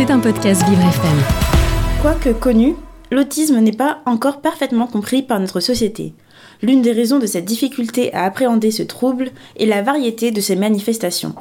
C'est un podcast Vivre FM. Quoique connu, l'autisme n'est pas encore parfaitement compris par notre société. L'une des raisons de cette difficulté à appréhender ce trouble est la variété de ses manifestations.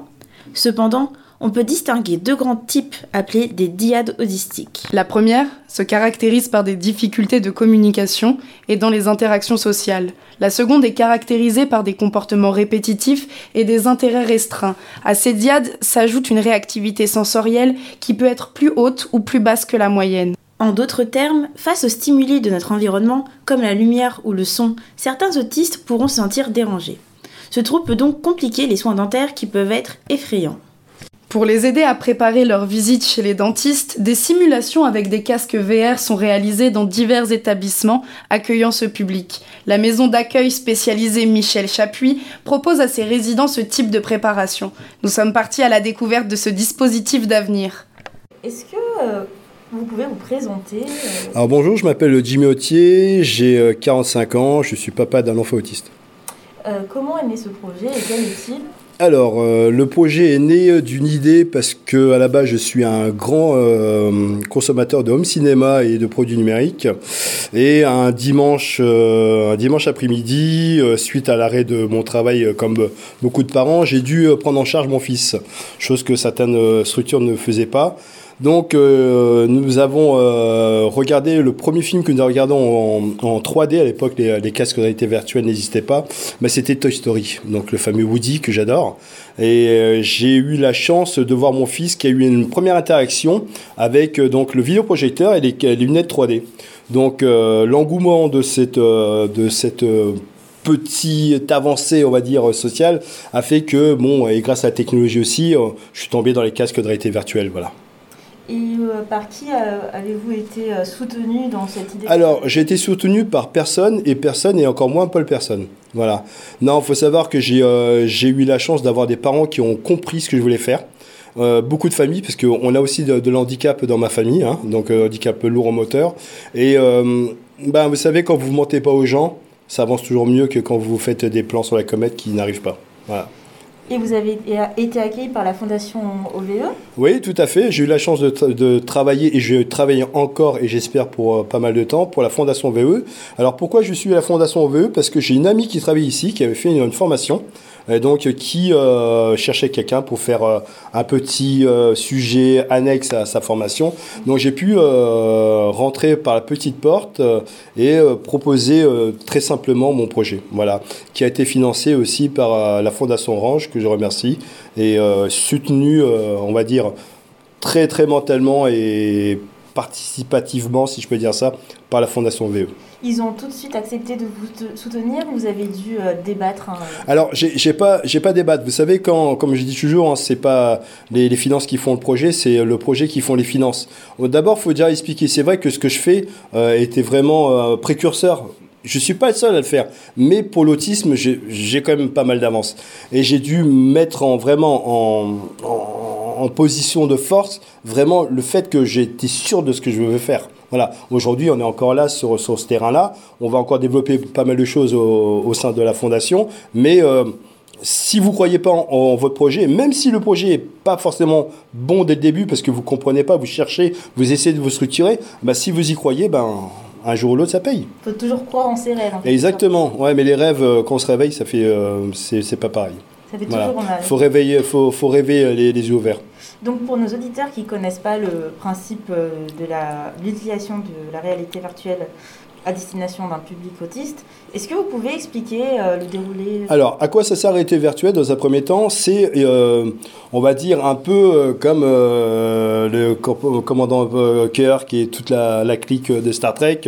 Cependant, on peut distinguer deux grands types appelés des diades audistiques. La première se caractérise par des difficultés de communication et dans les interactions sociales. La seconde est caractérisée par des comportements répétitifs et des intérêts restreints. À ces diades s'ajoute une réactivité sensorielle qui peut être plus haute ou plus basse que la moyenne. En d'autres termes, face aux stimuli de notre environnement, comme la lumière ou le son, certains autistes pourront se sentir dérangés. Ce trouble peut donc compliquer les soins dentaires qui peuvent être effrayants. Pour les aider à préparer leur visite chez les dentistes, des simulations avec des casques VR sont réalisées dans divers établissements accueillant ce public. La maison d'accueil spécialisée Michel Chapuis propose à ses résidents ce type de préparation. Nous sommes partis à la découverte de ce dispositif d'avenir. Est-ce que euh, vous pouvez vous présenter euh, Alors bonjour, je m'appelle Jimmy Autier, j'ai 45 ans, je suis papa d'un enfant autiste. euh, Comment est né ce projet et quel est-il? Alors, euh, le projet est né d'une idée parce que à la base, je suis un grand euh, consommateur de home cinéma et de produits numériques. Et un dimanche, euh, un dimanche après-midi, euh, suite à l'arrêt de mon travail, euh, comme beaucoup de parents, j'ai dû euh, prendre en charge mon fils, chose que certaines euh, structures ne faisaient pas. Donc, euh, nous avons euh, regardé le premier film que nous regardons en, en 3D à l'époque, les, casques de réalité virtuelle n'existaient pas. Mais c'était Toy Story, donc le fameux Woody que j'adore. Et euh, j'ai eu la chance de voir mon fils qui a eu une première interaction avec euh, donc le vidéoprojecteur et les, lunettes 3D. Donc, euh, l'engouement de cette de cette petite avancée, on va dire, sociale, a fait que, bon, et grâce à la technologie aussi, je suis tombé dans les casques de réalité virtuelle, voilà. Et euh, par qui euh, avez-vous été euh, soutenu dans cette idée? Alors, j'ai été soutenu par personne et personne et encore moins Paul Personne. Voilà. Non, faut savoir que j'ai eu la chance d'avoir des parents qui ont compris ce que je voulais faire. Beaucoup de familles, parce qu'on a aussi de, l'handicap dans ma famille, hein, donc euh, handicap lourd en moteur. Et ben, vous savez, quand vous mentez pas aux gens, ça avance toujours mieux que quand vous faites des plans sur la comète qui n'arrivent pas. Voilà. Et vous avez été accueilli par la fondation OVE Oui, tout à fait. J'ai eu la chance de, tra- de travailler et je travaille encore et j'espère pour euh, pas mal de temps pour la Fondation VE. Alors pourquoi je suis à la Fondation VE Parce que j'ai une amie qui travaille ici, qui avait fait une formation, et donc euh, qui euh, cherchait quelqu'un pour faire euh, un petit euh, sujet annexe à sa formation. Donc j'ai pu euh, rentrer par la petite porte euh, et euh, proposer euh, très simplement mon projet. Voilà, qui a été financé aussi par euh, la Fondation Orange que je remercie et euh, soutenu, euh, on va dire, très très mentalement et participativement, si je peux dire ça, par la Fondation VE. Ils ont tout de suite accepté de vous te- soutenir ou vous avez dû euh, débattre hein, Alors, j'ai pas, pas débattre. Vous savez, quand, comme je dis toujours, hein, c'est pas les, les finances qui font le projet, c'est le projet qui font les finances. Euh, D'abord, faut déjà expliquer. C'est vrai que ce que je fais euh, était vraiment euh, précurseur. Je suis pas le seul à le faire, mais pour l'autisme, j'ai j'ai quand même pas mal d'avance. Et j'ai dû mettre en vraiment en, en, en position de force vraiment le fait que j'étais sûr de ce que je veux faire. Voilà. Aujourd'hui, on est encore là sur, sur ce terrain-là. On va encore développer pas mal de choses au, au sein de la fondation, mais euh, si vous croyez pas en, en votre projet, même si le projet est pas forcément bon dès le début parce que vous comprenez pas, vous cherchez, vous essayez de vous structurer, bah si vous y croyez, ben un jour ou l'autre ça paye. Il faut toujours croire en ses rêves. en fait. Exactement. Ouais, mais les rêves euh, quand on se réveille, ça fait euh, c'est pas pareil. Ça fait Voilà. toujours mal. Faut réveiller, faut faut rêver euh, les, les yeux ouverts. Donc pour nos auditeurs qui connaissent pas le principe euh, de l'utilisation de la réalité virtuelle à destination d'un public autiste, est-ce que vous pouvez expliquer euh, le déroulé? Alors, à quoi ça sert la réalité virtuelle dans un premier temps? C'est, euh, on va dire, un peu euh, comme euh, le co- commandant Kirk et toute la, clique de Star Trek.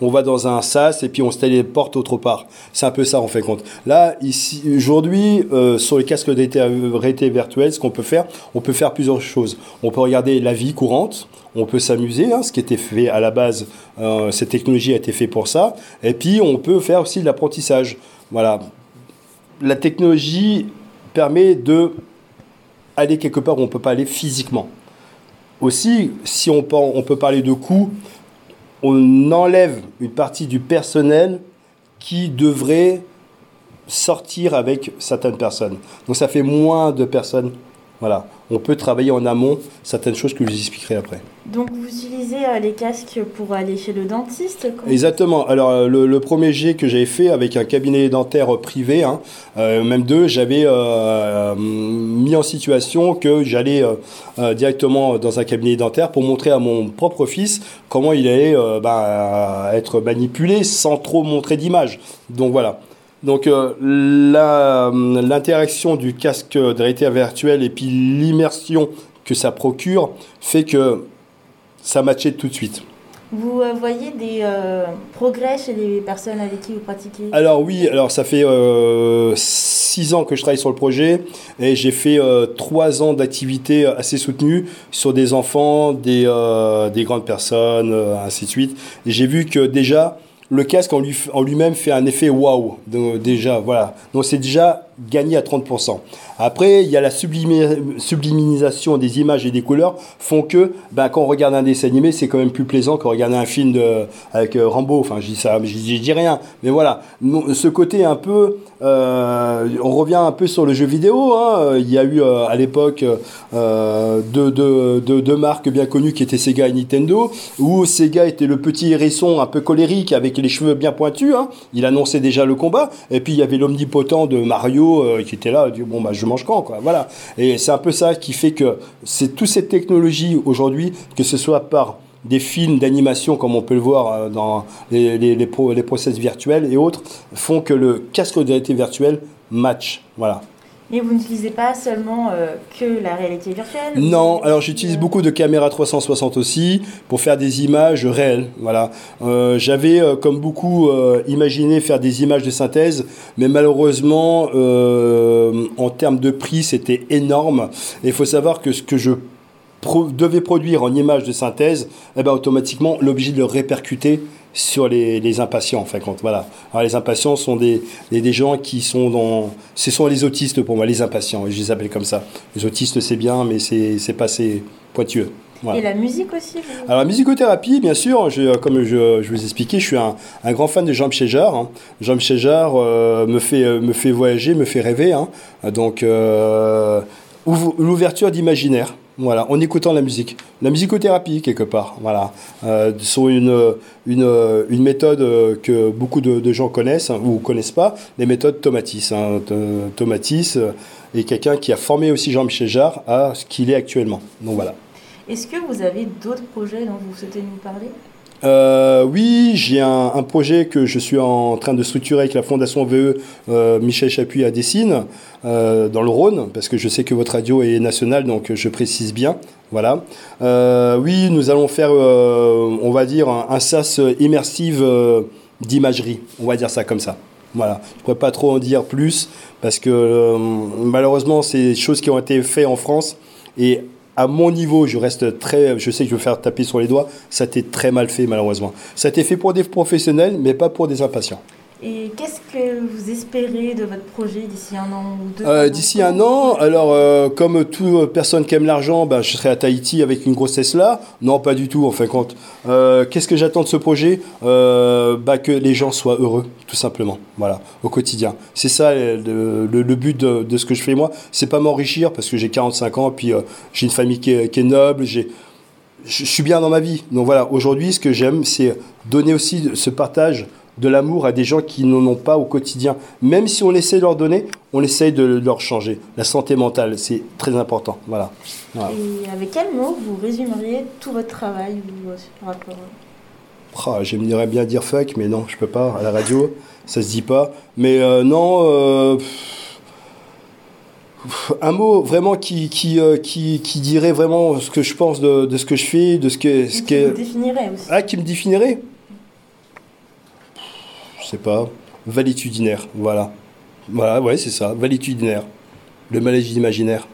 On va dans un sas et puis on se téléporte autre part. C'est un peu ça, on fait compte. Là, ici, aujourd'hui, sur les casques de réalité virtuelle, ce qu'on peut faire, on peut faire plusieurs choses. On peut regarder la vie courante, on peut s'amuser, hein, ce qui était fait à la base, euh, cette technologie a été fait pour ça. Et puis, on peut faire aussi de l'apprentissage. Voilà. La technologie permet de aller quelque part où on ne peut pas aller physiquement. Aussi, si on, par- on peut parler de coûts, on enlève une partie du personnel qui devrait sortir avec certaines personnes. Donc ça fait moins de personnes Voilà, on peut travailler en amont certaines choses que je vous expliquerai après. Donc vous utilisez euh, les casques pour aller chez le dentiste Exactement. Alors euh, le, premier jet que j'avais fait avec un cabinet dentaire privé, hein, euh, même deux, j'avais mis en situation que j'allais directement dans un cabinet dentaire pour montrer à mon propre fils comment il allait bah, être manipulé sans trop montrer d'image. Donc voilà. Donc euh, l'interaction du casque de réalité virtuelle et puis l'immersion que ça procure fait que ça matchait tout de suite. Vous euh, voyez des euh, progrès chez les personnes avec qui vous pratiquez Alors oui, alors ça fait six ans que je travaille sur le projet et j'ai fait trois ans d'activité assez soutenue sur des enfants, des, des grandes personnes, ainsi de suite. Et j'ai vu que déjà le casque en, lui, en lui-même fait un effet waouh. Déjà, voilà. Donc c'est déjà gagné à 30%. Après, il y a la sublimisation des images et des couleurs font que ben, quand on regarde un dessin animé, c'est quand même plus plaisant que regarder un film de, avec euh, Rambo. Enfin, je dis ça, je dis, rien. Mais voilà, ce côté un peu, euh, on revient un peu sur le jeu vidéo. Hein. Il y a eu euh, à l'époque deux, deux, marques bien connues qui étaient Sega et Nintendo, où Sega était le petit hérisson un peu colérique avec les cheveux bien pointus. Hein. Il annonçait déjà le combat. Et puis il y avait l'omnipotent de Mario qui était là. Bon bah je mange quand, quoi. Voilà. Et c'est un peu ça qui fait que c'est toute cette technologie aujourd'hui, que ce soit par des films d'animation, comme on peut le voir euh, dans les, les, les, process virtuels et autres, font que le casque de réalité virtuelle match. Voilà. Et vous n'utilisez pas seulement euh, que la réalité virtuelle Non, alors j'utilise beaucoup de caméras 360 aussi pour faire des images réelles. Voilà. Euh, j'avais, euh, comme beaucoup, imaginé faire des images de synthèse, mais malheureusement, en termes de prix, c'était énorme. Et il faut savoir que ce que je devais produire en images de synthèse, eh ben, automatiquement, l'objet de le répercuter sur les, les impatients, en fait. Voilà. Alors, les impatients sont des, des, gens qui sont dans. Ce sont les autistes pour moi, les impatients, je les appelle comme ça. Les autistes, c'est bien, mais c'est pas assez pointueux. Et la musique aussi Alors la musicothérapie, bien sûr, je, comme je, je, vous expliquais, je suis un, un grand fan de Jean-Michel Jarre. Hein. Jean-Michel Jarre euh, me, fait, me fait voyager, me fait rêver. Hein. Donc euh, l'ouverture d'imaginaire. Voilà, en écoutant la musique. La musicothérapie, quelque part. Voilà. Euh, sont une, une, méthode euh, que beaucoup de, gens connaissent hein, ou connaissent pas, les méthodes Tomatis. Hein. Tomatis euh, est quelqu'un qui a formé aussi Jean-Michel Jarre à ce qu'il est actuellement. Donc voilà. Est-ce que vous avez d'autres projets dont vous souhaitez nous parler? Euh, oui, j'ai un, projet que je suis en train de structurer avec la Fondation VE euh, Michel Chapuis à Dessine, euh, dans le Rhône, parce que je sais que votre radio est nationale, donc je précise bien. Voilà. oui, nous allons faire, on va dire, un, SAS immersive d'imagerie. On va dire ça comme ça. Voilà. Je ne pourrais pas trop en dire plus, parce que malheureusement, c'est des choses qui ont été faites en France. Et à mon niveau, je reste très, je sais que je vais faire taper sur les doigts, ça a été très mal fait malheureusement. Ça a fait pour des professionnels, mais pas pour des impatients. Et qu'est-ce que vous espérez de votre projet d'ici un an ou deux euh, D'ici un an, alors euh, comme toute personne qui aime l'argent, bah, je serai à Tahiti avec une grosse Tesla. Non, pas du tout en fin de compte. Euh, qu'est-ce que j'attends de ce projet? Bah, Que les gens soient heureux, tout simplement. Voilà, au quotidien. C'est ça le, but de, ce que je fais moi. C'est pas m'enrichir parce que j'ai 45 ans, puis j'ai une famille qui est, qui est noble, j'ai je suis bien dans ma vie. Donc voilà, aujourd'hui, ce que j'aime, c'est donner aussi ce partage de l'amour à des gens qui n'en ont pas au quotidien. Même si on essaie de leur donner, on essaye de leur changer. La santé mentale, c'est très important. Voilà. Et avec quel mot vous résumeriez tout votre travail par rapport ah, J'aimerais bien dire fuck, mais non, je peux pas. À la radio, ça se dit pas. Mais euh, non. Euh, un mot vraiment qui, qui, euh, qui, qui, dirait vraiment ce que je pense de, de, ce que je fais, de ce que... Ce qui me définirait aussi. Ah, qui me définirait? Je sais pas, valétudinaire, voilà. Voilà, ouais, c'est ça, valétudinaire. Le maladie imaginaire.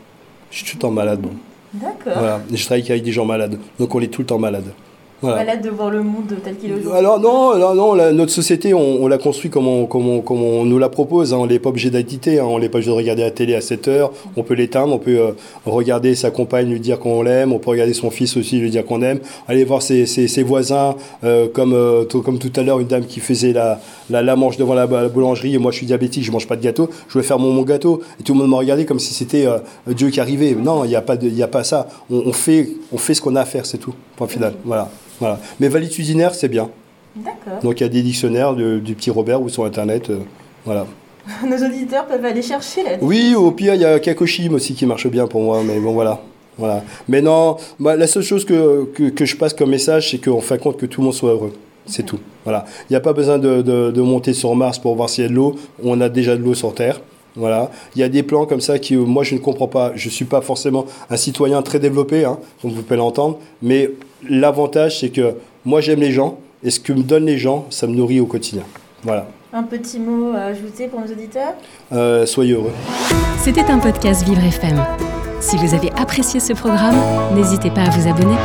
Je suis tout le temps malade, bon. D'accord. Voilà, je travaille avec des gens malades, donc on est tout le temps malade. Malade de voir le monde tel qu'il est aujourd'hui. Alors non, non, notre société, on, l'a construit comme on, comme, on, nous la propose. Hein. On n'est pas obligé d'être hein. on n'est pas obligé de regarder la télé à 7 heures. On peut l'éteindre, on peut euh, regarder sa compagne, lui dire qu'on l'aime, on peut regarder son fils aussi, lui dire qu'on aime. Aller voir ses, ses, voisins, euh, comme, euh, comme tout à l'heure, une dame qui faisait la, la, la manche devant la, boulangerie, et moi je suis diabétique, je mange pas de gâteau, je vais faire mon, mon gâteau. Et tout le monde m'a regardé comme si c'était Dieu qui arrivait. Non, il n'y a, pas a pas ça. On, fait, on fait ce qu'on a à faire, c'est tout. Point final. Voilà. Voilà. Mais valitudinaire, c'est bien. D'accord. Donc il y a des dictionnaires du petit Robert ou sur Internet. Euh, voilà. Nos auditeurs peuvent aller chercher là. Oui, au pire, il y a Kakoshim aussi qui marche bien pour moi, mais bon, voilà. Voilà. Mais non, bah, la seule chose que, que, je passe comme message, c'est qu'on fait compte que tout le monde soit heureux. C'est tout. Voilà. Il n'y a pas besoin de, de, monter sur Mars pour voir s'il y a de l'eau. On a déjà de l'eau sur Terre. Voilà. Il y a des plans comme ça qui, moi, je ne comprends pas. Je ne suis pas forcément un citoyen très développé, hein, comme vous pouvez l'entendre, mais l'avantage, c'est que moi, j'aime les gens, et ce que me donnent les gens, ça me nourrit au quotidien. Voilà. Un petit mot à ajouter pour nos auditeurs? Euh, Soyez heureux. C'était un podcast Vivre FM. Si vous avez apprécié ce programme, n'hésitez pas à vous abonner.